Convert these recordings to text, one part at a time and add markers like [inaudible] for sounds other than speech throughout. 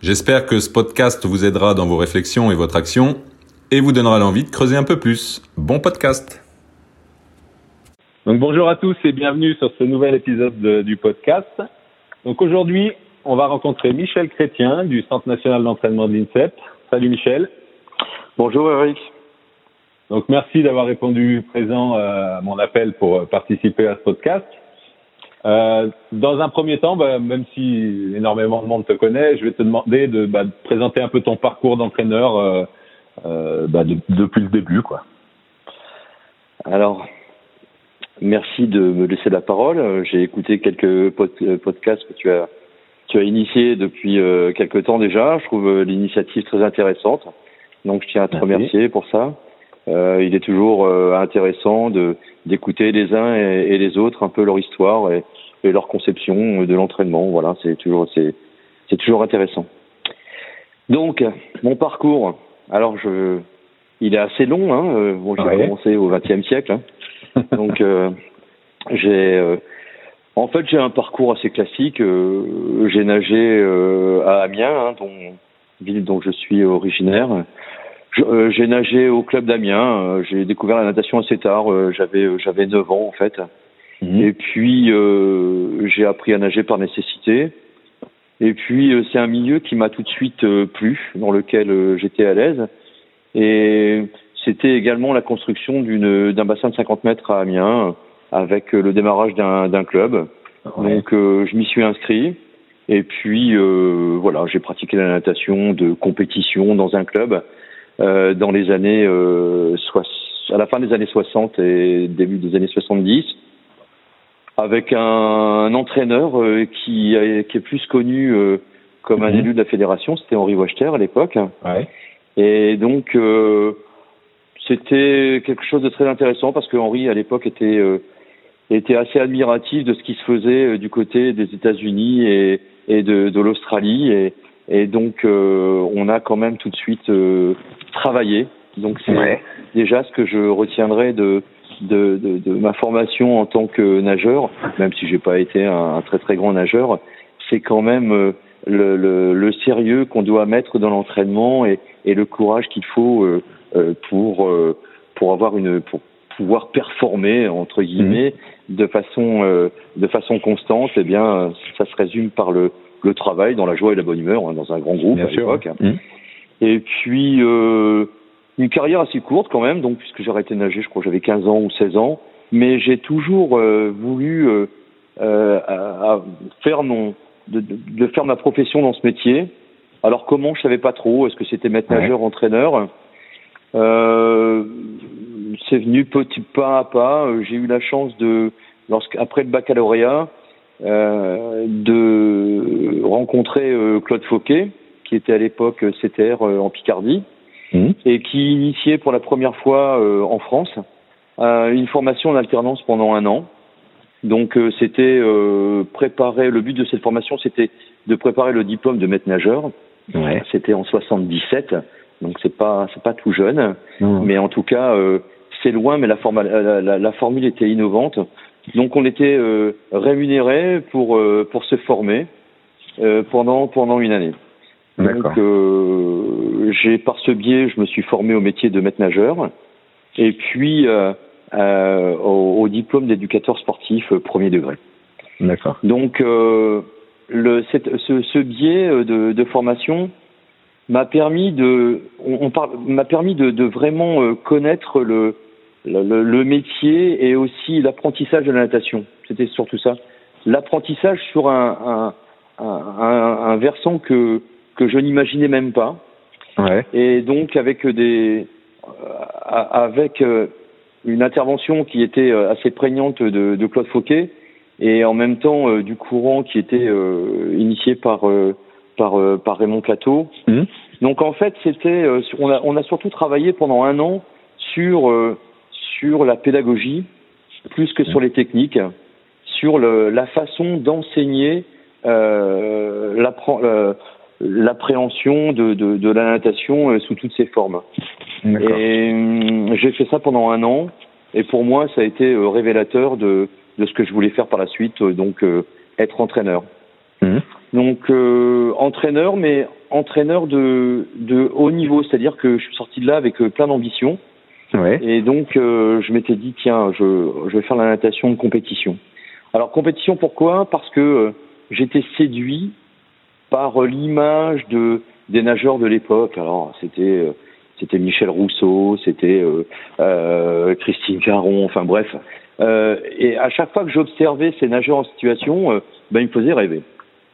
J'espère que ce podcast vous aidera dans vos réflexions et votre action et vous donnera l'envie de creuser un peu plus. Bon podcast. Donc bonjour à tous et bienvenue sur ce nouvel épisode du podcast. Donc aujourd'hui, on va rencontrer Michel Chrétien du Centre national d'entraînement de l'INSEP. Salut Michel. Bonjour Eric. Donc merci d'avoir répondu présent euh, à mon appel pour participer à ce podcast. Euh, dans un premier temps, bah, même si énormément de monde te connaît, je vais te demander de, bah, de présenter un peu ton parcours d'entraîneur euh, euh, bah, de, depuis le début, quoi. Alors, merci de me laisser la parole. J'ai écouté quelques podcasts que tu as tu as initié depuis euh, quelques temps déjà. Je trouve l'initiative très intéressante. Donc, je tiens à te remercier pour ça. Euh, il est toujours euh, intéressant de d'écouter les uns et, et, les autres un peu leur histoire et, et leur conception de l'entraînement. Voilà, c'est toujours c'est c'est toujours intéressant. Donc mon parcours, alors je, il est assez long. Hein, euh, bon, j'ai Ouais. commencé au XXe siècle, hein. [laughs] donc euh, j'ai en fait j'ai un parcours assez classique. J'ai nagé à Amiens, hein, dont ville dont je suis originaire. Euh, J'ai nagé au club d'Amiens. euh, J'ai découvert la natation assez tard. euh, J'avais j'avais 9 ans en fait. Mhm. Et puis euh, j'ai appris à nager par nécessité. Et puis c'est un milieu qui m'a tout de suite euh, plu, dans lequel euh, j'étais à l'aise. Et c'était également la construction d'une d'un bassin de 50 mètres à Amiens, avec le démarrage d'un d'un club. Ouais. Donc je m'y suis inscrit. Et puis voilà, j'ai pratiqué la natation de compétition dans un club dans les années euh, à la fin des années 60 et début des années 70 avec un, un entraîneur euh, qui, a- qui est plus connu euh, comme un Mhm. élu de la fédération, c'était Henri Wachter à l'époque. Ouais. Et donc, euh, c'était quelque chose de très intéressant parce que Henri, à l'époque, était, euh, était assez admiratif de ce qui se faisait euh, du côté des États-Unis et, et de, de l'Australie. Et, et donc, euh, on a quand même tout de suite euh, travaillé. Donc, c'est Ouais. déjà ce que je retiendrai de, de, de, de ma formation en tant que nageur, même si j'ai pas été un, un très très grand nageur, c'est quand même euh, le, le, le sérieux qu'on doit mettre dans l'entraînement et, et le courage qu'il faut pour euh, pour avoir une pour pouvoir performer entre guillemets de façon euh, de façon constante. Eh bien, ça se résume par le le travail dans la joie et la bonne humeur hein, dans un grand groupe Bien à l'époque. Mhm. Et puis euh, une carrière assez courte quand même, donc puisque j'ai arrêté de nager, je crois que j'avais 15 ans ou 16 ans, mais j'ai toujours euh, voulu euh, à- à faire mon de, faire ma profession dans ce métier. Alors comment je savais pas trop, est-ce que c'était maître Ouais. nageur, entraîneur? C'est venu petit pas à pas. J'ai eu la chance de, lorsqu'après le baccalauréat, de rencontrer euh, Claude Fauquet, qui était à l'époque CTR euh, en Picardie Mhm. et qui initiait pour la première fois euh, en France euh, une formation en alternance pendant un an. Donc euh, c'était euh, préparer. Le but de cette formation, c'était de préparer le diplôme de maître nageur. Ouais. C'était en 77, donc c'est pas c'est pas tout jeune, mais en tout cas euh, c'est loin, mais la, forma- la, la, la formule était innovante. Donc on était euh, rémunéré pour euh, pour se former euh, pendant pendant une année. Donc, euh, j'ai par ce biais, je me suis formé au métier de maître nageur, et puis euh, euh, au, au diplôme d'éducateur sportif premier degré. D'accord. Donc, euh, le, cette, ce, ce biais de, de formation m'a permis de, on, on parle, m'a permis de, de vraiment connaître le, le, le- le métier et aussi l'apprentissage de la natation. C'était surtout ça. L'apprentissage sur un, un, un, un, versant que que je n'imaginais même pas. Ouais. Et donc avec des euh, avec euh, une intervention qui était euh, assez prégnante de, de Claude Fauquet et en même temps du courant qui était initié par par par Raymond Cateau, Mhm. Donc en fait, c'était, on a, on a surtout travaillé pendant un an sur sur la pédagogie plus que sur les techniques, sur le, la façon d'enseigner euh, l'appréhension de, de, de, la natation euh, sous toutes ses formes. Et hum, j'ai fait ça pendant un an, et pour moi, ça a été euh, révélateur de, de ce que je voulais faire par la suite, euh, donc être entraîneur. Mmh. Donc entraîneur, mais entraîneur de, de haut niveau, c'est-à-dire que je suis sorti de là avec plein d'ambition. Ouais. Et donc je m'étais dit tiens, je, je vais faire la natation de compétition. Alors compétition pourquoi? Parce que j'étais séduit par l'image de des nageurs de l'époque. Alors c'était euh, c'était Michel Rousseau, c'était euh, euh, Christine Caron, enfin bref. Euh, et à chaque fois que j'observais ces nageurs en situation, euh, ben ils me faisaient rêver.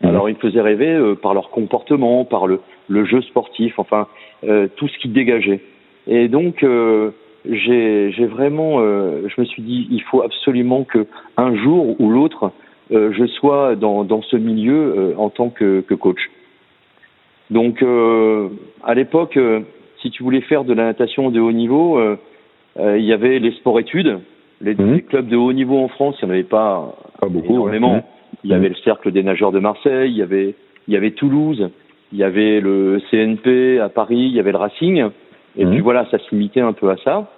Mmh. Alors ils me faisaient rêver par leur comportement, par le, le jeu sportif, enfin tout ce qui dégageait. Et donc j'ai vraiment, je me suis dit, il faut absolument que un jour ou l'autre, euh, je sois dans, dans ce milieu euh, en tant que, que, coach. Donc, euh, à l'époque, si tu voulais faire de la natation de haut niveau, il y avait les sports-études, les, mhm. clubs de haut niveau en France, il n'y en avait pas, pas beaucoup, énormément. Il y avait le cercle des nageurs de Marseille, il y avait, il y avait Toulouse, il y avait le CNP à Paris, il y avait le Racing. Et mhm. puis voilà, ça se limitait un peu à ça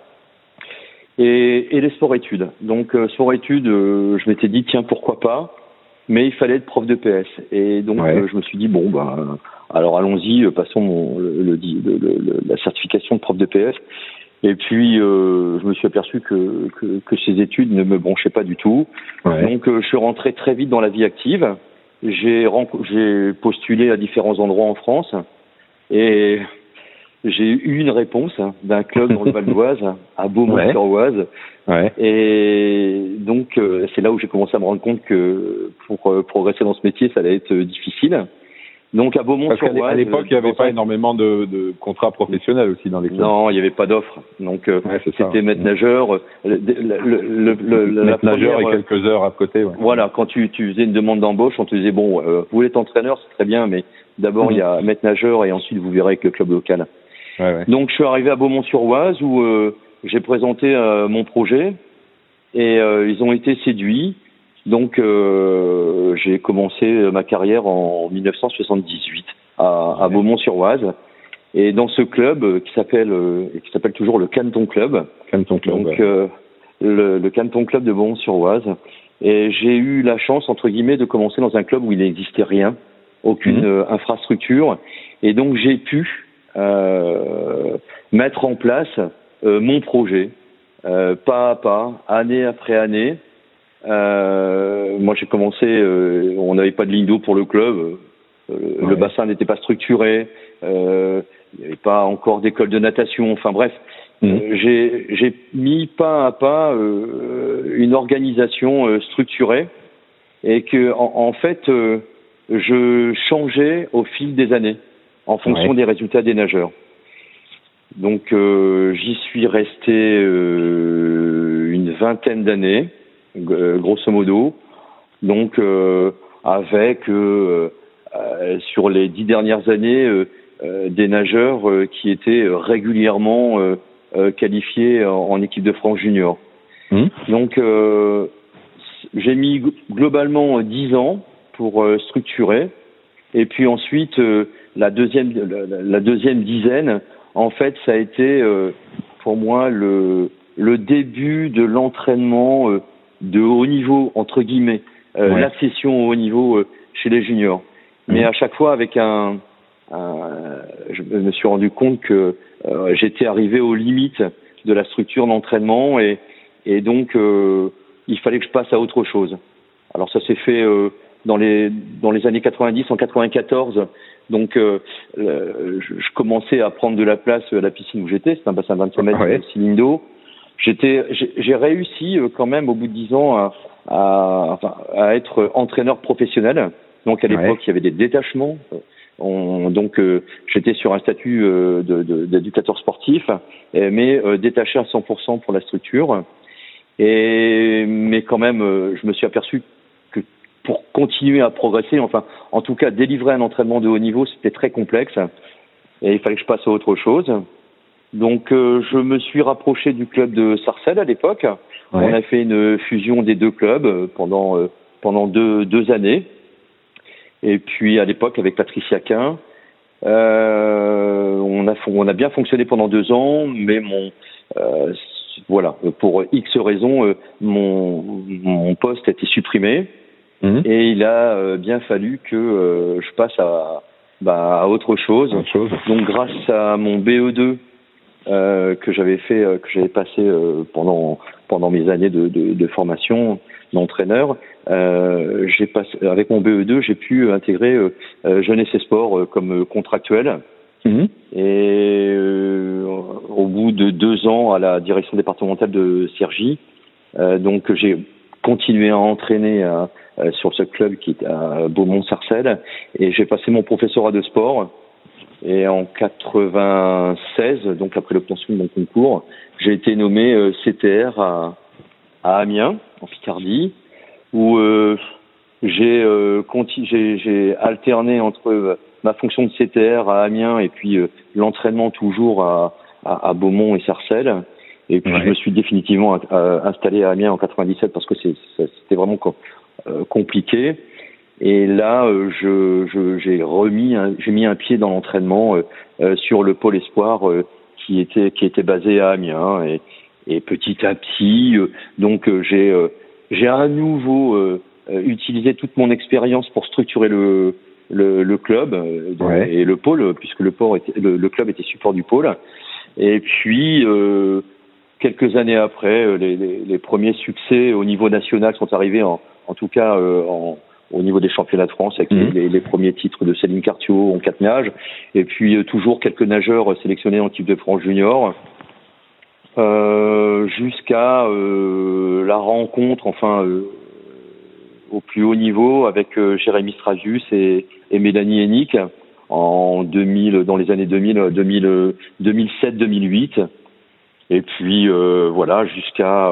et, et les sports-études. Donc euh, sport-études, euh, je m'étais dit tiens pourquoi pas, mais il fallait être prof de PS. Et donc euh, je me suis dit bon ben alors allons-y, euh, passons mon, le, le, la certification de prof de PS. Et puis je me suis aperçu que, que, que, ces études ne me bronchaient pas du tout. Donc je suis rentré très vite dans la vie active. J'ai postulé à différents endroits en France et j'ai eu une réponse hein, d'un club dans le [laughs] Val d'Oise, à Beaumont-sur-Oise. Ouais. Et donc, euh, c'est là où j'ai commencé à me rendre compte que pour euh, progresser dans ce métier, ça allait être euh, difficile. Donc, à Beaumont-sur-Oise. À l'époque, il n'y avait pas énormément de, de, contrats professionnels aussi dans les clubs. Non, il n'y avait pas d'offres. Donc, c'était maître nageur. Le, le, le, maître nageur et quelques heures à côté. Ouais. Voilà, quand tu, tu faisais une demande d'embauche, on te disait bon, vous voulez être entraîneur, c'est très bien, mais d'abord, il y a maître nageur et ensuite, vous verrez avec le club local. Donc je suis arrivé à Beaumont-sur-Oise où euh, j'ai présenté euh, mon projet et euh, ils ont été séduits. Donc j'ai commencé ma carrière en 1978 à, à Beaumont-sur-Oise et dans ce club qui s'appelle qui s'appelle toujours le Canton Club. Canton Club. Donc le, le, Canton Club de Beaumont-sur-Oise. Et j'ai eu la chance entre guillemets de commencer dans un club où il n'existait rien, aucune mmh. infrastructure, et donc j'ai pu euh, mettre en place euh, mon projet, euh, pas à pas, année après année. moi, j'ai commencé, on n'avait pas de ligne d'eau pour le club, le bassin n'était pas structuré, il n'y avait pas encore d'école de natation, enfin bref. Mmh. j'ai mis pas à pas une organisation structurée et que en, en fait je changeais au fil des années en fonction des résultats des nageurs. Donc euh, j'y suis resté euh, une vingtaine d'années, euh, grosso modo. Donc avec sur les dix dernières années des nageurs qui étaient régulièrement qualifiés en, équipe de France junior. Mmh. Donc j'ai mis globalement dix ans pour structurer. Et puis ensuite, la deuxième, la, deuxième dizaine, en fait, ça a été euh, pour moi le, le début de l'entraînement euh, de haut niveau, entre guillemets, euh, l'accession au haut niveau chez les juniors. Mais mmh. à chaque fois avec un, je me suis rendu compte que j'étais arrivé aux limites de la structure d'entraînement et, et donc il fallait que je passe à autre chose. Alors ça s'est fait dans les dans les années 90 en 94 donc, euh, je, commençais à prendre de la place à la piscine où j'étais. C'est un bassin de 25 mètres ouais. de J'étais, j'ai réussi euh, quand même au bout de dix ans à, à, à être entraîneur professionnel. Donc à l'époque, il y avait des détachements. On, donc euh, j'étais sur un statut d'éducateur de, sportif, mais détaché à 100% pour la structure. Et mais quand même, je me suis aperçu pour continuer à progresser, enfin, en tout cas, délivrer un entraînement de haut niveau, c'était très complexe. et il fallait que je passe à autre chose. Donc euh, je me suis rapproché du club de Sarcelles à l'époque. On a fait une fusion des deux clubs pendant pendant deux, deux années. Et puis à l'époque avec Patricia Quin, euh, on a on a bien fonctionné pendant deux ans, mais mon euh, voilà pour X raisons mon mon poste a été supprimé mhm. et il a bien fallu que je passe à bah, à autre chose. Donc grâce à mon BE2 euh, que j'avais fait, euh, que j'avais passé euh, pendant pendant mes années de, de, de formation d'entraîneur, euh, j'ai passé avec mon BE2, j'ai pu intégrer euh, Jeunesse et Sport comme contractuel. Mhm. Et au bout de deux ans à la direction départementale de Cergy, donc j'ai continué à entraîner à, euh, sur ce club qui est à Beaumont-Sarcelles. Et j'ai passé mon professorat de sport. Et en 96, donc après l'obtention de mon concours, j'ai été nommé euh, CTR à, à, Amiens, en Picardie, où euh, j'ai euh, alterné entre ma fonction de CTR à Amiens et puis l'entraînement toujours à, à, à, Beaumont et Sarcelles. Et puis je me suis définitivement installé à Amiens en 97 parce que c'était vraiment euh, compliqué. Et là, euh, je, j'ai remis, j'ai mis un pied dans l'entraînement euh, sur le pôle espoir qui était qui était basé à Amiens. Et, et petit à petit, donc j'ai j'ai à nouveau utilisé toute mon expérience pour structurer le le, le club et le pôle, puisque le, port était, le, club était support du pôle. Et puis, euh, quelques années après, les, les, les, premiers succès au niveau national sont arrivés en, en tout cas euh, en, au niveau des championnats de France avec mhm. les, les, premiers titres de Céline Cartiot en quatre nages. Et puis euh, toujours quelques nageurs sélectionnés en type de France junior. Euh, jusqu'à euh, la rencontre enfin euh, au plus haut niveau avec Jérémy Strasius et, et Mélanie Hennick en 2000 dans les années 2000 2000 2007 2008 et puis voilà jusqu'à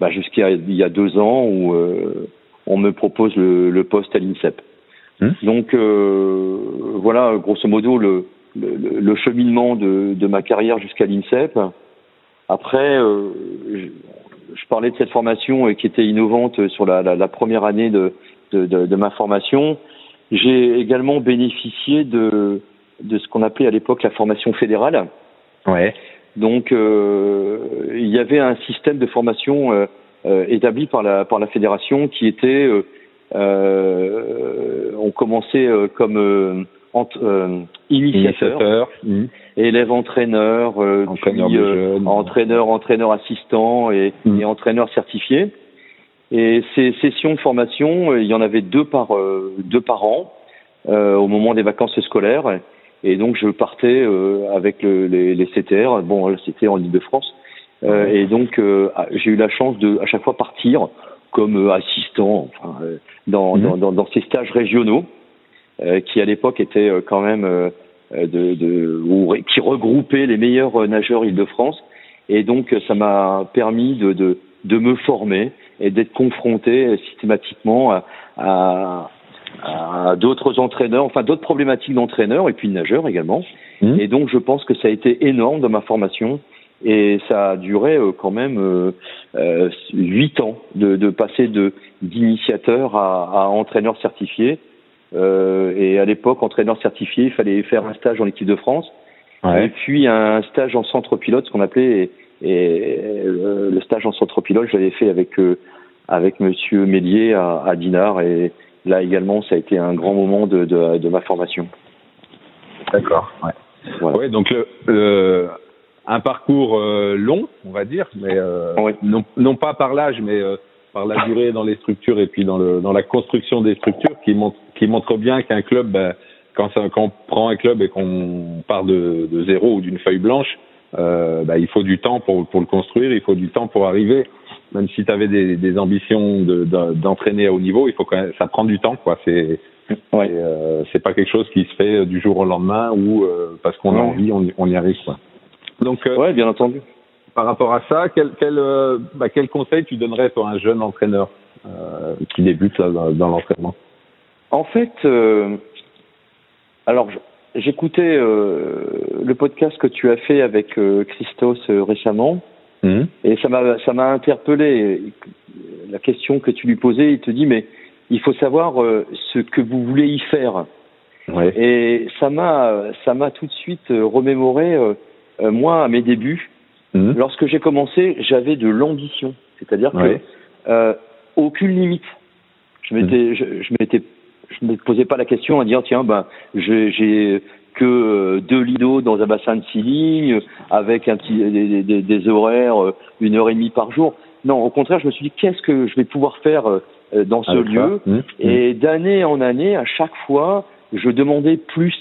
bah, jusqu'à il y a deux ans où on me propose le, le poste à l'INSEP. Hmm. Donc euh, voilà, grosso modo, le, le, le cheminement de, de, ma carrière jusqu'à l'INSEP. Après, euh, je, je, parlais de cette formation euh, qui était innovante sur la, la, la première année de, de, de, ma formation. J'ai également bénéficié de, de ce qu'on appelait à l'époque la formation fédérale. Ouais. Donc, euh, il y avait un système de formation euh, euh, établi par la par la fédération qui était euh, euh on commençait euh, comme initiateur, mmh. élève entraîneur, entraîneur, puis, entraîneur, entraîneur assistant et, mmh. et, entraîneur certifié. Et ces sessions de formation, il y en avait deux par deux par an au moment des vacances scolaires. Et donc je partais avec le, les, les, CTR. Bon, c'était en Ile-de-France. Euh, et donc, euh, ah, j'ai eu la chance de à chaque fois partir comme euh, assistant enfin, dans, mhm. dans, dans, ces stages régionaux qui à l'époque étaient quand même de, de qui regroupaient les meilleurs nageurs Île-de-France. Et donc, ça m'a permis de, de, de, me former et d'être confronté systématiquement à, à, à d'autres entraîneurs, enfin d'autres problématiques d'entraîneurs et puis de nageurs également. Mhm. Et donc, je pense que ça a été énorme dans ma formation et ça a duré euh, quand même euh, euh, huit ans de, de passer de d'initiateur à, à, entraîneur certifié. Euh, et à l'époque, entraîneur certifié, il fallait faire un stage en équipe de France, ouais. et puis un stage en centre pilote, ce qu'on appelait. Et, le stage en centre pilote, je l'avais fait avec avec Monsieur Mélier à, à Dinard, et là également, ça a été un grand moment de, de, de ma formation. D'accord. Ouais. Voilà. Ouais, donc le, le, un parcours euh, long, on va dire, mais euh, non, non, pas par l'âge, mais euh, par la durée dans les structures et puis dans, le, dans la construction des structures, qui montre, qui montre bien qu'un club, ben, quand, ça, quand on prend un club et qu'on part de, de zéro ou d'une feuille blanche, euh, ben, il faut du temps pour, pour le construire, il faut du temps pour arriver. Même si tu avais des, des ambitions d'entraîner de, à haut niveau, il faut quand même, ça prend du temps, quoi. C'est ouais. c'est pas quelque chose qui se fait du jour au lendemain ou parce qu'on a envie, on, on y arrive, quoi. Donc, euh, ouais, bien entendu. Par rapport à ça, quel, quel, euh, bah, quel conseil tu donnerais pour un jeune entraîneur euh, qui débute là, dans, dans l'entraînement? En fait, alors j'écoutais le podcast que tu as fait avec Christos récemment, Mhm. et ça m'a ça m'a interpellé. La question que tu lui posais, il te dit mais il faut savoir ce que vous voulez y faire. Ouais. Et ça m'a ça m'a tout de suite remémoré moi à mes débuts. Mhm. Lorsque j'ai commencé, j'avais de l'ambition, c'est-à-dire que euh, aucune limite. Je m'étais, je, je m'étais, je me posais pas la question à dire tiens ben j'ai, j'ai que euh, deux lidos dans un bassin de six lignes avec un petit des, des, des horaires euh, une heure et demie par jour. Non, au contraire, je me suis dit qu'est-ce que je vais pouvoir faire euh, dans ce Avec lieu? Mhm. Et d'année en année, à chaque fois, je demandais plus.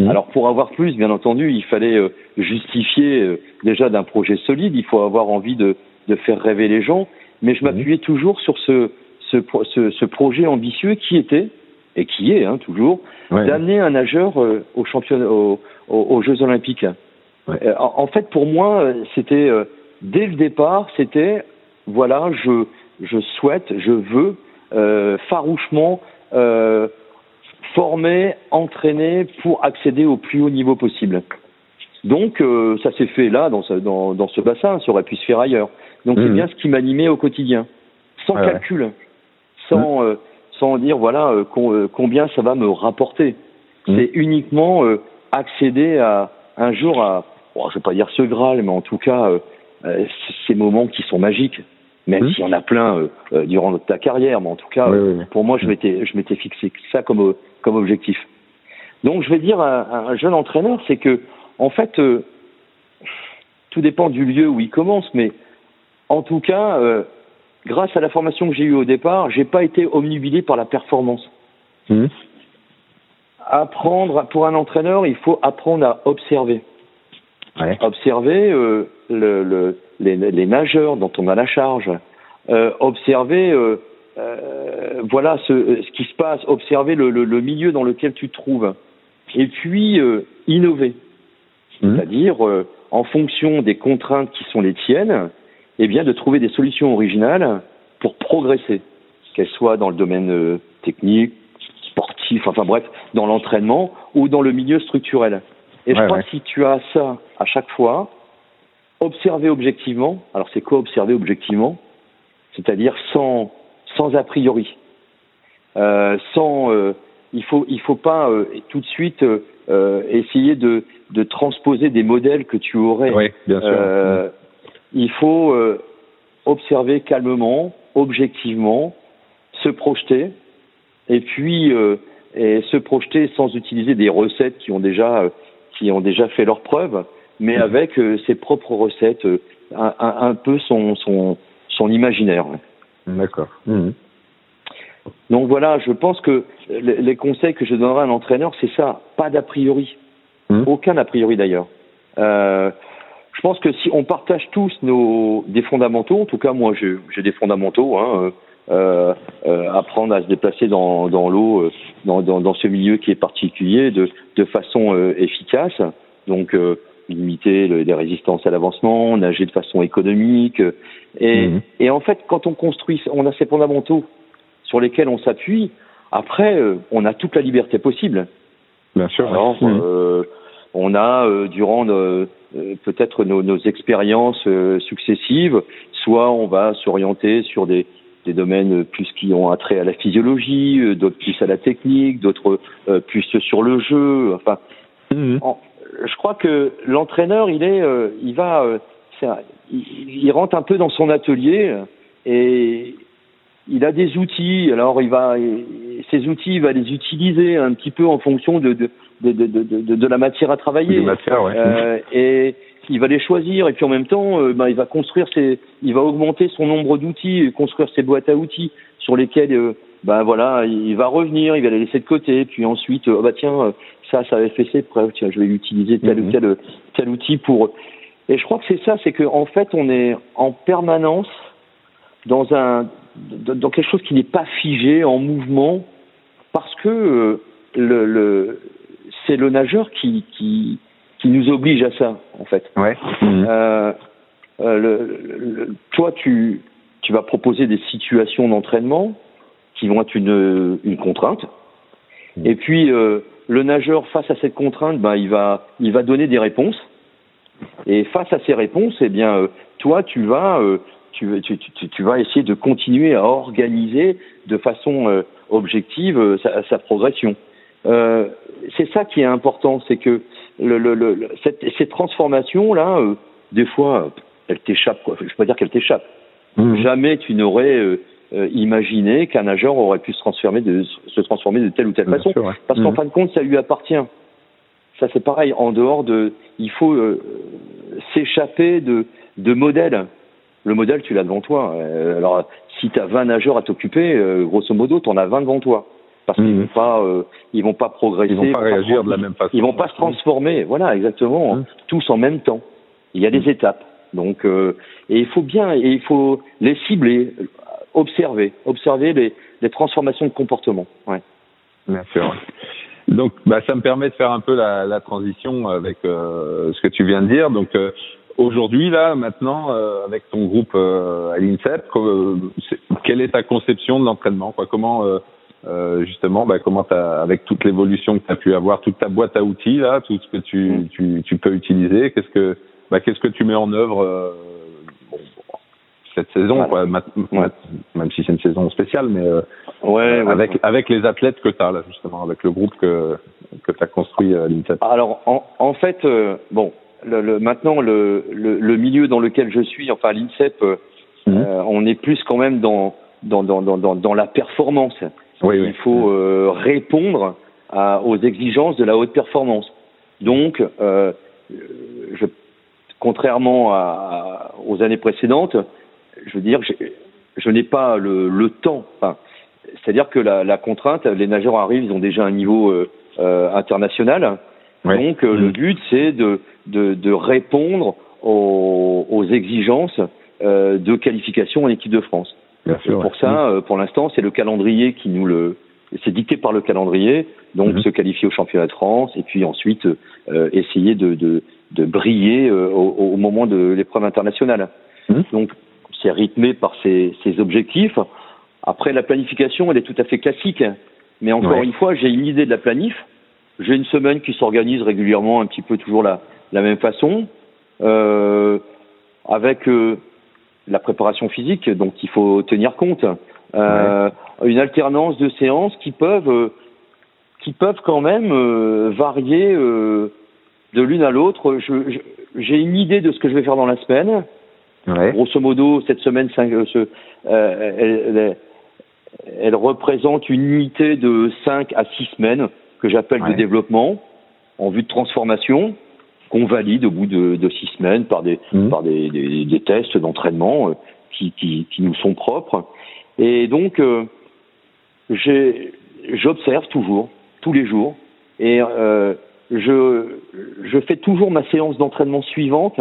Mhm. Alors pour avoir plus, bien entendu, il fallait euh, justifier euh, déjà d'un projet solide. Il faut avoir envie de, de faire rêver les gens. Mais je Mhm. m'appuyais toujours sur ce, ce, ce, ce projet ambitieux qui était et qui est hein, toujours Ouais. d'amener un nageur euh, aux championnats, aux, aux- aux Jeux Olympiques. Ouais. En, en fait, pour moi, c'était dès le départ, c'était voilà, je je souhaite, je veux euh, farouchement euh, former, entraîner pour accéder au plus haut niveau possible. Donc, euh, ça s'est fait là, dans ce, dans, dans ce bassin, ça aurait pu se faire ailleurs. Donc, c'est Mhm. bien ce qui m'animait au quotidien, sans Ouais, ouais. calcul, sans, euh, sans dire, voilà, euh, com- combien ça va me rapporter. Mhm. C'est uniquement euh, accéder à un jour à, bon, je vais pas dire ce Graal, mais en tout cas, ces moments qui sont magiques, même Mhm. s'il y en a plein euh, euh, durant ta carrière, mais en tout cas, pour moi, je m'étais, je m'étais fixé ça comme, euh, comme objectif. Donc, je vais dire à, un jeune entraîneur, c'est que, en fait, euh, tout dépend du lieu où il commence, mais en tout cas, euh, grâce à la formation que j'ai eue au départ, j'ai pas été omnubilé par la performance. Mhm. Apprendre pour un entraîneur, il faut apprendre à observer. Ouais. Observer euh, le, le, les, les nageurs dont on a la charge. Euh, observer euh, voilà ce, ce qui se passe. Observer le, milieu dans lequel tu te trouves. Et puis innover. Mhm. C'est-à-dire, en fonction des contraintes qui sont les tiennes, eh bien, de trouver des solutions originales pour progresser, qu'elles soient dans le domaine technique, sportif, enfin bref, dans l'entraînement ou dans le milieu structurel. Et je crois ouais. que si tu as ça à chaque fois, observer objectivement, alors c'est quoi observer objectivement C'est-à-dire sans, sans a priori, euh, sans, euh, il faut, il faut pas euh, tout de suite euh, euh, essayer de, de transposer des modèles que tu aurais. Ouais, bien sûr. Euh, il faut euh, observer calmement, objectivement, se projeter, et puis euh, et se projeter sans utiliser des recettes qui ont déjà euh, qui ont déjà fait leurs preuves, mais Mhm. avec euh, ses propres recettes, euh, un, peu son son son imaginaire. D'accord. Mhm. Donc voilà, je pense que les, conseils que je donnerai à un entraîneur, c'est ça, pas d'a priori, Mhm. aucun a priori d'ailleurs. Euh, je pense que si on partage tous nos des fondamentaux, en tout cas moi j'ai j'ai des fondamentaux, hein, euh, euh, apprendre à se déplacer dans, dans l'eau, euh, dans, dans, dans ce milieu qui est particulier, de, de façon euh, efficace, donc euh, limiter le- les résistances à l'avancement, nager de façon économique, euh, et, Mhm. et en fait quand on construit, on a ces fondamentaux sur lesquels on s'appuie. Après, euh, on a toute la liberté possible. Bien sûr. Alors, Mhm. euh, on a euh, durant euh, peut-être nos, nos expériences euh, successives, soit on va s'orienter sur des, des domaines plus qui ont attrait à la physiologie, euh, d'autres plus à la technique, d'autres euh, plus sur le jeu. Enfin, Mhm. en- je crois que l'entraîneur, il est, euh, il va, un- il, il rentre un peu dans son atelier et il a des outils. Alors, il va, ces outils, il va les utiliser un petit peu en fonction de de de de, de, de- la matière à travailler. Des matières, ouais. Euh, et il va les choisir et puis en même temps, euh, ben, il va construire ses, il va augmenter son nombre d'outils, construire ses boîtes à outils sur lesquelles, euh, ben voilà, il va revenir, il va les laisser de côté, puis ensuite, euh, bah tiens, euh, ça, ça avait fait ses preuves, tiens, je vais utiliser tel Mhm. ou tel tel outil pour. Et je crois que c'est ça, c'est qu'en en fait, on est en permanence dans un dans quelque chose qui n'est pas figé, en mouvement, parce que le, le c'est le nageur qui, qui qui nous oblige à ça, en fait. Ouais. Mhm. Euh, euh, le, le- toi, tu, tu vas proposer des situations d'entraînement qui vont être une, une contrainte. Mm. Et puis, euh, le nageur face à cette contrainte, ben il va il va donner des réponses. Et face à ces réponses, eh bien euh, toi tu vas euh, tu, tu, tu, tu, vas essayer de continuer à organiser de façon euh, objective sa, sa, progression. c'est ça qui est important, c'est que le, le, le, cette, cette transformation là, des fois, elle t'échappe quoi. Je peux pas dire qu'elle t'échappe. Mmh. Jamais tu n'aurais euh, imaginer qu'un nageur aurait pu se transformer de, se transformer de telle ou telle façon. Parce qu'en mmh. fin de compte, ça lui appartient. Ça, c'est pareil. En dehors de, il faut euh, s'échapper de, de modèles. Le modèle, tu l'as devant toi. Euh, alors, si tu as 20 nageurs à t'occuper, grosso modo, tu en as 20 devant toi. Parce qu'ils mmh. vont pas, ils vont pas progresser. Ils vont pas réagir de la même façon. Ils vont pas se transformer. Voilà, exactement. Mmh. Tous en même temps. Il y a des étapes. Donc, et il faut bien, et il faut les cibler observer, observer les, les transformations de comportement. Ouais. Bien sûr. Donc, bah, ça me permet de faire un peu la, la transition avec euh, ce que tu viens de dire. Donc, euh, aujourd'hui, là, maintenant, euh, avec ton groupe à l'INSEP, quelle est ta conception de l'entraînement quoi? Comment, justement, bah, comment avec toute l'évolution que tu as pu avoir, toute ta boîte à outils, là, tout ce que tu, mmh. tu, tu peux utiliser, qu'est-ce que, bah, qu'est-ce que tu mets en œuvre cette saison, quoi, même si c'est une saison spéciale, mais euh, ouais, avec avec les athlètes que tu as là justement, avec le groupe que que tu as construit à l'INSEP. Alors en, en fait, euh, bon, le, le, maintenant le, le, le milieu dans lequel je suis, enfin l'INSEP, euh, mhm. on est plus quand même dans dans dans dans dans, la performance. Oui, Il faut mhm. répondre à, aux exigences de la haute performance. Donc, je, contrairement à, aux années précédentes, je veux dire, je n'ai pas le, le temps. Enfin, C'est-à-dire que la, la, contrainte, les nageurs arrivent, ils ont déjà un niveau euh, euh international. Donc euh, le mm. but, c'est de, de, de, répondre aux, aux exigences euh, de qualification en équipe de France. Bien sûr, pour ça, euh, pour l'instant, c'est le calendrier qui nous le, c'est dicté par le calendrier. Donc mm-hmm. se qualifier au championnat de France et puis ensuite essayer de, de, de briller au, au, moment de l'épreuve internationale. Mm. Donc c'est rythmé par ses, objectifs. Après, la planification, elle est tout à fait classique. Mais encore une fois, j'ai une idée de la planif. J'ai une semaine qui s'organise régulièrement, un petit peu toujours la, la même façon, euh, avec euh, la préparation physique, dont il faut tenir compte. Euh, une alternance de séances qui peuvent, qui peuvent quand même varier de l'une à l'autre. J'ai une idée de ce que je vais faire dans la semaine. Ouais. Grosso modo, cette semaine, euh, euh, elle, elle, représente une unité de 5 à 6 semaines que j'appelle de développement en vue de transformation qu'on valide au bout de, de six semaines par des, mmh. par des, des, des tests d'entraînement euh, qui, qui, qui, nous sont propres. Et donc, euh, j'observe toujours, tous les jours, et euh, je, je fais toujours ma séance d'entraînement suivante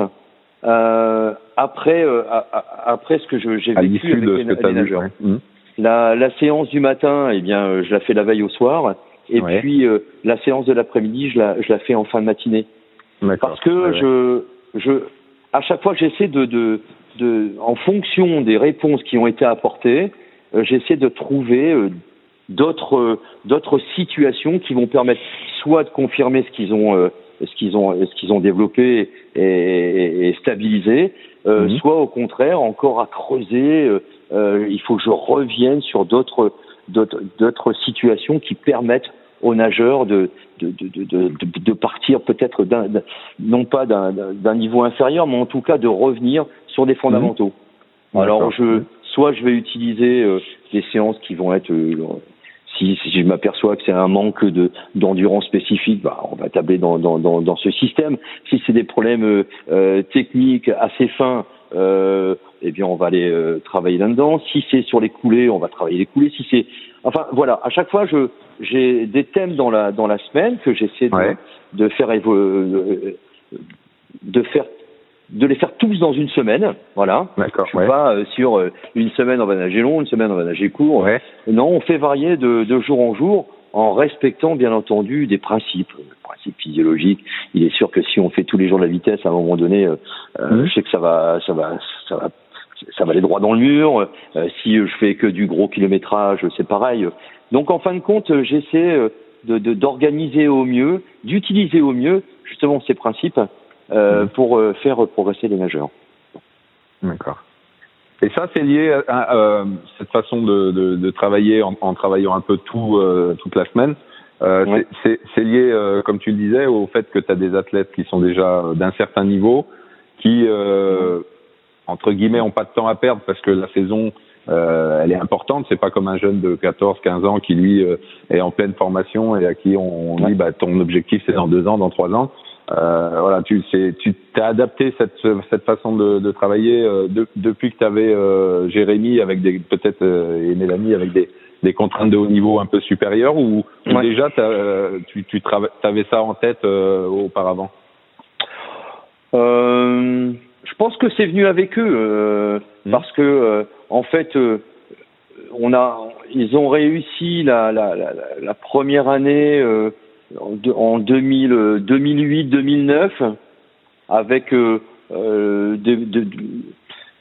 euh, après, euh, après ce que j'ai vécu avec les, les nageurs. Mmh. La, la, séance du matin, eh bien, euh, je la fais la veille au soir, et puis euh, la séance de l'après-midi, je la, je la fais en fin de matinée. Parce que je, je, à chaque fois, j'essaie de, de, de, en fonction des réponses qui ont été apportées, j'essaie de trouver d'autres, d'autres situations qui vont permettre soit de confirmer ce qu'ils ont ce qu'ils ont, ce qu'ils ont développé et, et stabilisé, euh, mhm. soit au contraire encore à creuser. Euh, euh, il faut que je revienne sur d'autres d'autres situations qui permettent aux nageurs de de, de, de, de partir peut-être d'un non pas d'un niveau inférieur, mais en tout cas de revenir sur des fondamentaux. Mhm. Alors je soit je vais utiliser des séances qui vont être si, si je m'aperçois que c'est un manque de d'endurance spécifique, bah, on va tabler dans, dans, dans, dans ce système. Si c'est des problèmes euh, euh techniques assez fins, euh, eh bien on va aller euh, travailler là-dedans. Si c'est sur les coulées, on va travailler les coulées. Si c'est, enfin voilà, à chaque fois je j'ai des thèmes dans la dans la semaine que j'essaie de, de faire évoluer de faire de les faire tous dans une semaine, voilà. D'accord. Je suis pas euh, sur euh, une semaine on va nager long, une semaine on va nager court. Ouais. Non, on fait varier de, de, jour en jour en respectant bien entendu des principes, physiologique. Il est sûr que si on fait tous les jours de la vitesse, à un moment donné, euh, mmh. je sais que ça va, ça va, ça va, ça va aller droit dans le mur. si je fais que du gros kilométrage, c'est pareil. Donc en fin de compte, j'essaie d'organiser au mieux, d'utiliser au mieux justement ces principes euh, mmh. pour euh, faire progresser les nageurs. D'accord. Et ça, c'est lié à, euh, cette façon de, de, de travailler en, en, travaillant un peu tout euh, toute la semaine. Euh, C'est lié, euh, comme tu le disais, au fait que tu as des athlètes qui sont déjà d'un certain niveau, qui entre guillemets ont pas de temps à perdre parce que la saison elle est importante. C'est pas comme un jeune de 14, 15 ans qui lui est en pleine formation et à qui on, dit bah ton objectif c'est dans deux ans, dans trois ans. Euh, voilà, tu tu t'as adapté cette cette façon de, de travailler euh, depuis que tu avais euh, Jérémy avec des peut-être et Mélanie avec des des contraintes de haut niveau un peu supérieures ou, déjà tu tu avais ça en tête auparavant? Je pense que c'est venu avec eux mmh. parce que en fait on a ils ont réussi la la, la, la première année en 2008-2009 euh, avec euh, euh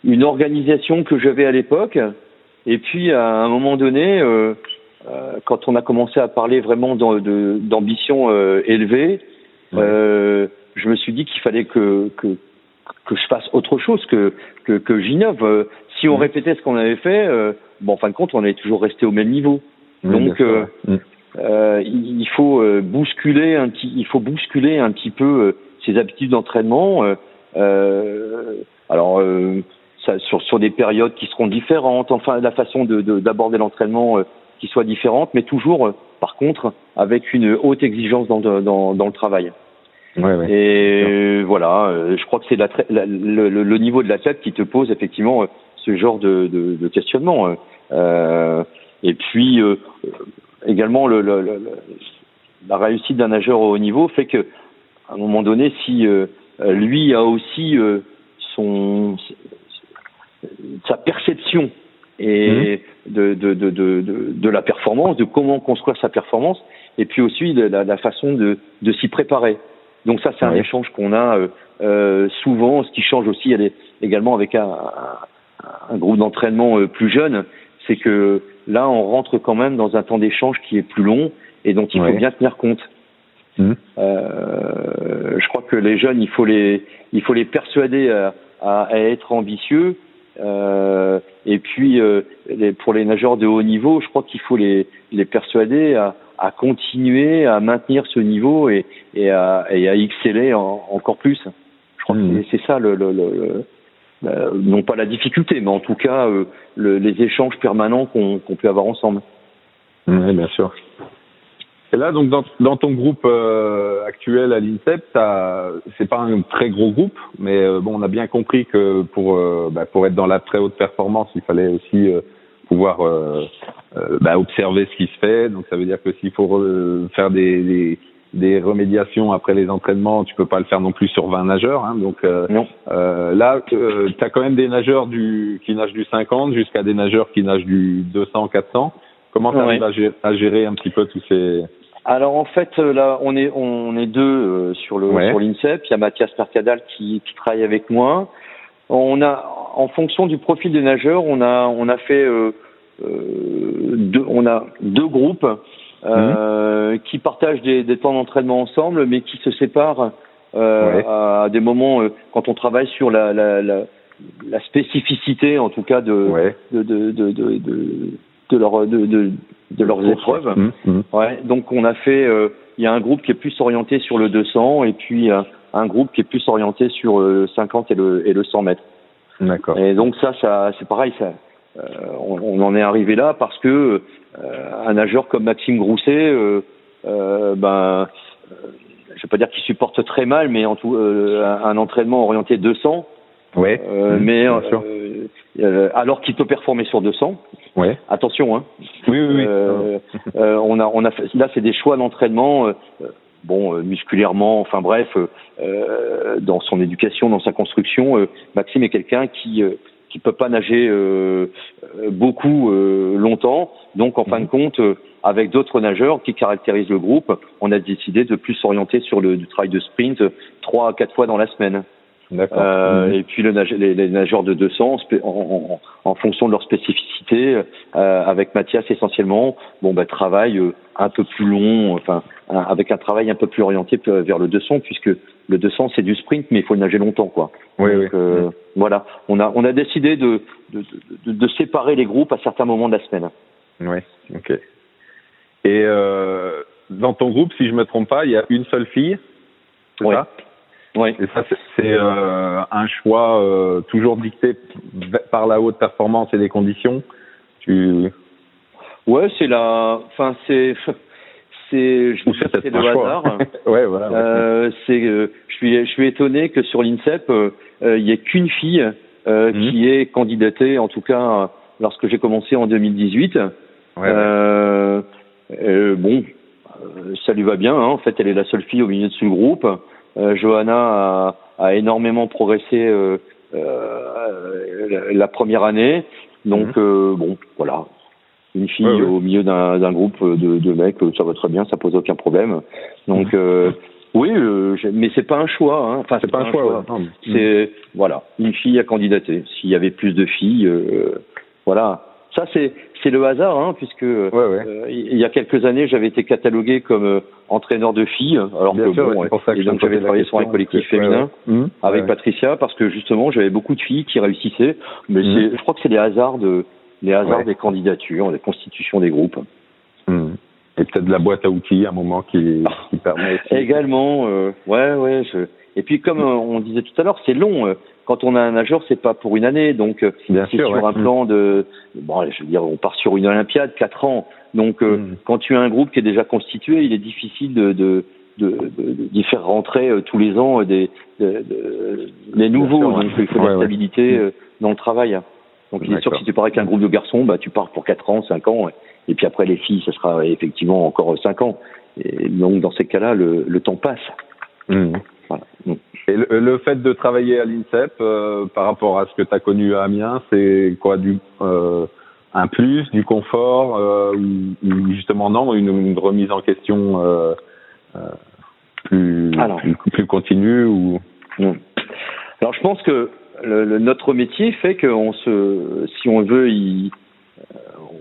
une organisation que j'avais à l'époque. Et puis à un moment donné, euh, quand on a commencé à parler vraiment d'ambition élevée, je me suis dit qu'il fallait que, que, que je fasse autre chose, que, que, que j'innove. Si on mmh. répétait ce qu'on avait fait, bon, en fin de compte, on allait toujours rester au même niveau. Donc, euh, il faut euh, bousculer un petit, il faut bousculer un petit peu euh, ses habitudes d'entraînement. Euh, alors ça, sur, sur des périodes qui seront différentes, enfin la façon de, d'aborder l'entraînement qui soit différente, mais toujours, par contre, avec une haute exigence dans, dans, dans le travail. Ouais, ouais. Et voilà, je crois que c'est le, le, niveau de l'athlète qui te pose effectivement ce genre de, de, de questionnement. Euh, et puis, également le, le, le, la réussite d'un nageur au haut niveau fait que à un moment donné, si euh, lui a aussi euh, son sa perception et mmh. de, de, de, de, de la performance, de comment construire sa performance, et puis aussi de la, la façon de, de s'y préparer. Donc ça, c'est un échange qu'on a euh, euh, souvent. Ce qui change aussi elle est également avec un, un, un groupe d'entraînement plus jeune, c'est que là, on rentre quand même dans un temps d'échange qui est plus long et dont il faut bien tenir compte. Mmh. Euh, je crois que les jeunes, il faut les, il faut les persuader à, à, être ambitieux. Euh, et puis, euh, les, pour les nageurs de haut niveau, je crois qu'il faut les, les persuader à, à, continuer à maintenir ce niveau et, et, à, et à exceller encore plus. Je crois mmh. que c'est ça le, le, le, euh, non pas la difficulté, mais en tout cas euh, le, les échanges permanents qu'on peut avoir ensemble. Oui, bien sûr. Et là, donc dans, dans ton groupe euh, actuel à l'INSEP, c'est pas un très gros groupe, mais bon, on a bien compris que pour bah, pour être dans la très haute performance, il fallait aussi pouvoir bah, observer ce qui se fait. Donc ça veut dire que s'il faut faire des, des des remédiations après les entraînements, tu peux pas le faire non plus sur 20 nageurs. Hein, donc euh, euh, là, euh, tu as quand même des nageurs du, qui nagent du 50 jusqu'à des nageurs qui nagent du 200, 400. Comment tu arrives à, gérer, un petit peu tous ces... Alors en fait, là, on est on est deux sur le sur l'INSEP. Il y a Mathias Mercadal qui, qui travaille avec moi. On a, en fonction du profil des nageurs, on a on a fait deux, on a deux groupes euh, mhm. qui partagent des, des temps d'entraînement ensemble, mais qui se séparent euh, à des moments euh, quand on travaille sur la, la, la, la, spécificité, en tout cas de, de, de, de, de, de, leur, de, de, de leurs épreuves. Mhm, mhm. Ouais, donc on a fait, euh, il y a un groupe qui est plus orienté sur le 200 et puis un groupe qui est plus orienté sur le 50 et le, et le 100 mètres. D'accord. Et donc ça, ça c'est pareil, ça, euh, on, on, en est arrivé là parce que euh, un nageur comme Maxime Grousset, euh, ben, je vais pas dire qu'il supporte très mal, mais en tout, un, entraînement orienté 200. Ouais. Mmh, mais alors qu'il peut performer sur 200. Ouais. Attention, hein. Oui, oui, oui. on a, on a fait, là, c'est des choix d'entraînement bon, musculairement, enfin bref, euh, dans son éducation, dans sa construction, Maxime est quelqu'un qui qui peut pas nager euh, euh, beaucoup euh, longtemps. Donc en fin de mhm. compte, avec d'autres nageurs qui caractérisent le groupe, on a décidé de plus s'orienter sur le du travail de sprint trois à quatre fois dans la semaine. Euh, et puis le les, nageurs de 200, en, en, fonction de leur spécificité, euh, avec Mathias essentiellement, bon bah travail euh, un peu plus long, enfin avec un travail un peu plus orienté vers le 200, puisque le 200 c'est du sprint, mais il faut nager longtemps quoi. Oui, oui. Voilà, on a on a décidé de de, de de, séparer les groupes à certains moments de la semaine. Oui, ok. Et dans ton groupe, si je me trompe pas, il y a une seule fille, c'est ça? Oui. Et ça, c'est euh, un choix euh, toujours dicté par la haute performance et les conditions. Tu. Ouais, c'est la. Enfin, c'est. C'est. Je c'est le hasard. [laughs] ouais, voilà. Euh, c'est. je suis. Je suis étonné que sur l'INSEP, il n'y ait qu'une fille mhm. qui ait candidaté, en tout cas lorsque j'ai commencé en 2018. Ouais, bon, ça lui va bien. Hein. En fait, elle est la seule fille au milieu de ce groupe. Euh, Johanna a, a, énormément progressé euh, euh, la, première année. Donc mhm. bon, voilà, une fille au milieu d'un groupe de, de, mecs, ça va très bien, ça pose aucun problème. Donc mhm. oui, mais c'est pas un choix. Hein. Enfin, c'est pas, un choix. C'est voilà, une fille a candidaté. S'il y avait plus de filles, voilà. Ça c'est c'est le hasard, hein, puisque euh, il y a quelques années, j'avais été catalogué comme euh, entraîneur de filles, alors que bon, et donc j'avais travaillé sur un collectif féminin avec Patricia, parce que justement, j'avais beaucoup de filles qui réussissaient. Mais c'est, je crois que c'est les hasards de les hasards des candidatures, des constitutions des groupes. Hum. Et peut-être de la boîte à outils, à un moment qui, qui permet. Également, euh, ouais, ouais. Je... Et puis comme on disait tout à l'heure, c'est long quand on a un nageur, c'est pas pour une année, donc euh, c'est sur un plan de, bon, je veux dire, on part sur une Olympiade, quatre ans. Donc, euh, mm. quand tu as un groupe qui est déjà constitué, il est difficile de, de d'y faire rentrer euh, tous les ans des, les nouveaux. donc, il faut de la stabilité mm. dans le travail. Donc, il est sûr que si tu pars avec un groupe de garçons, bah, tu pars pour quatre ans, cinq ans. Et puis après, les filles, ce sera effectivement encore cinq ans. Et donc, dans ces cas-là, le, le temps passe. Mm. Voilà. Et le, fait de travailler à l'INSEP euh, par rapport à ce que tu as connu à Amiens, c'est quoi du euh, un plus, du confort euh, ou, justement non, une, remise en question euh, euh, plus, plus, plus continue ou? Alors je pense que le, notre métier fait qu'on se, si on veut y,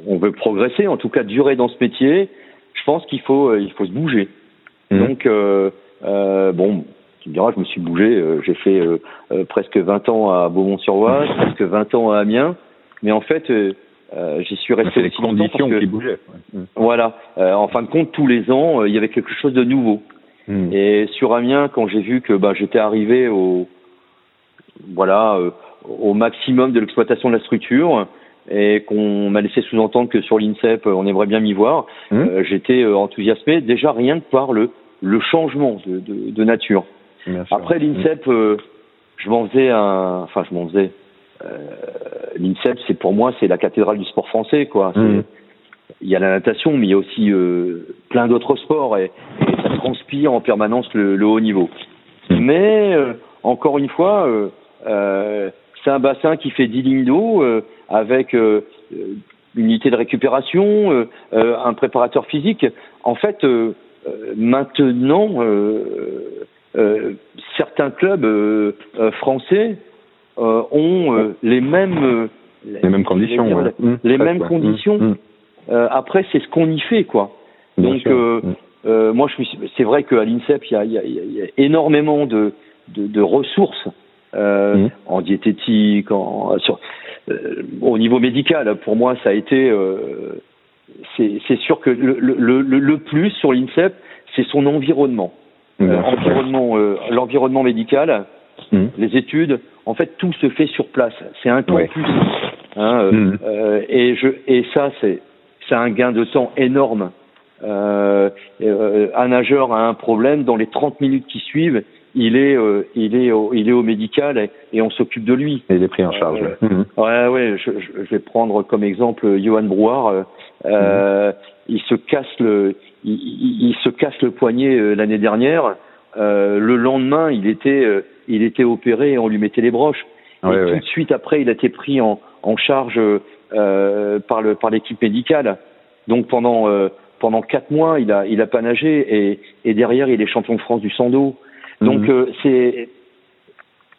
on veut progresser, en tout cas durer dans ce métier, je pense qu'il faut il faut se bouger. Mmh. Donc bon, je me suis bougé. Euh, j'ai fait euh, euh, presque 20 ans à Beaumont-sur-Oise, [laughs] presque 20 ans à Amiens. Mais en fait, j'y suis resté les conditions qui bougeaient. Voilà. en fin de compte, tous les ans, il y avait quelque chose de nouveau. Hmm. Et sur Amiens, quand j'ai vu que bah, j'étais arrivé au voilà au maximum de l'exploitation de la structure et qu'on m'a laissé sous-entendre que sur l'INSEP, on aimerait bien m'y voir, hmm. j'étais enthousiasmé déjà rien que par le le changement de, de, de nature. Après l'INSEP, euh, je m'en faisais un, enfin je m'en faisais. Euh, L'INSEP, c'est pour moi, c'est la cathédrale du sport français, quoi. Mmh. Il y a la natation, mais il y a aussi euh, plein d'autres sports et, ça transpire en permanence le, haut niveau. Mmh. Mais encore une fois, c'est un bassin qui fait 10 lignes d'eau avec une unité de récupération, un préparateur physique. En fait, maintenant, euh, certains clubs euh, euh, français ont les mêmes les mêmes conditions, les, mêmes conditions. après, c'est ce qu'on y fait, quoi. Donc, moi, je c'est vrai qu'à l'INSEP, il y a, y, a, y a, énormément de, de, de ressources euh, en diététique, en, sur, au niveau médical. Pour moi, ça a été. c'est sûr que le, le, le, le plus sur l'INSEP, c'est son environnement. Euh, environnement, euh, l'environnement médical, mmh. les études, en fait tout se fait sur place. C'est un plus. Hein, euh, mmh. euh, et je et ça c'est c'est un gain de temps énorme. un nageur a un problème dans les 30 minutes qui suivent, il est il est au, il est au médical et, on s'occupe de lui. Et il est pris en charge. Ouais ouais, je, je, vais prendre comme exemple Johan Brouard. Il se casse le il, se casse le poignet euh, l'année dernière. Euh, le lendemain, il était, euh, il était opéré et on lui mettait les broches. et tout de suite après, il a été pris en, en charge par le par l'équipe médicale. Donc pendant pendant quatre mois, il a il a pas nagé et, et derrière, il est champion de France du sando. Donc mhm. c'est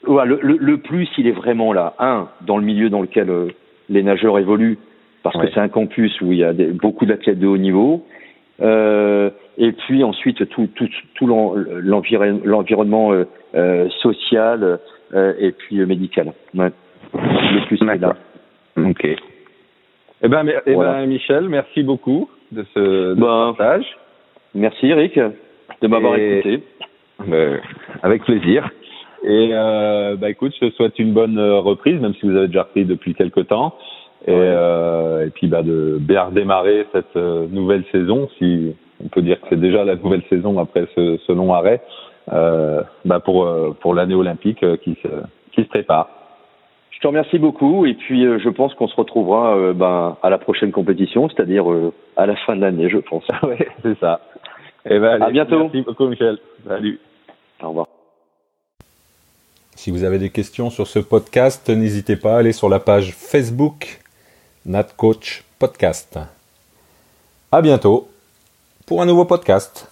ouais, le, le, le, plus, il est vraiment là. Un, dans le milieu dans lequel euh, les nageurs évoluent, parce que c'est un campus où il y a des, beaucoup d'athlètes de haut niveau. Euh, et puis ensuite tout, tout, tout l'environnement euh, euh, social euh, et puis médical. Ouais. Le plus c'est là. Ok. Eh ben, eh ben, Michel, merci beaucoup de ce de ben, partage. Merci Eric de m'avoir écouté. Ben, avec plaisir. Et euh, bah écoute, je te souhaite une bonne reprise, même si vous avez déjà repris depuis quelques temps. Et, euh, et puis bah de bien redémarrer cette nouvelle saison, si on peut dire que c'est déjà la nouvelle saison après ce, ce long arrêt, euh, bah pour euh, pour l'année olympique euh, qui se qui se prépare. Je te remercie beaucoup et puis euh, je pense qu'on se retrouvera euh, ben, à la prochaine compétition, c'est-à-dire à la fin de l'année, je pense. [laughs] oui, c'est ça. Et eh ben, allez, à bientôt. Merci beaucoup, Michel. Salut. Au revoir. Si vous avez des questions sur ce podcast, n'hésitez pas à aller sur la page Facebook NatCoach Podcast. À bientôt pour un nouveau podcast.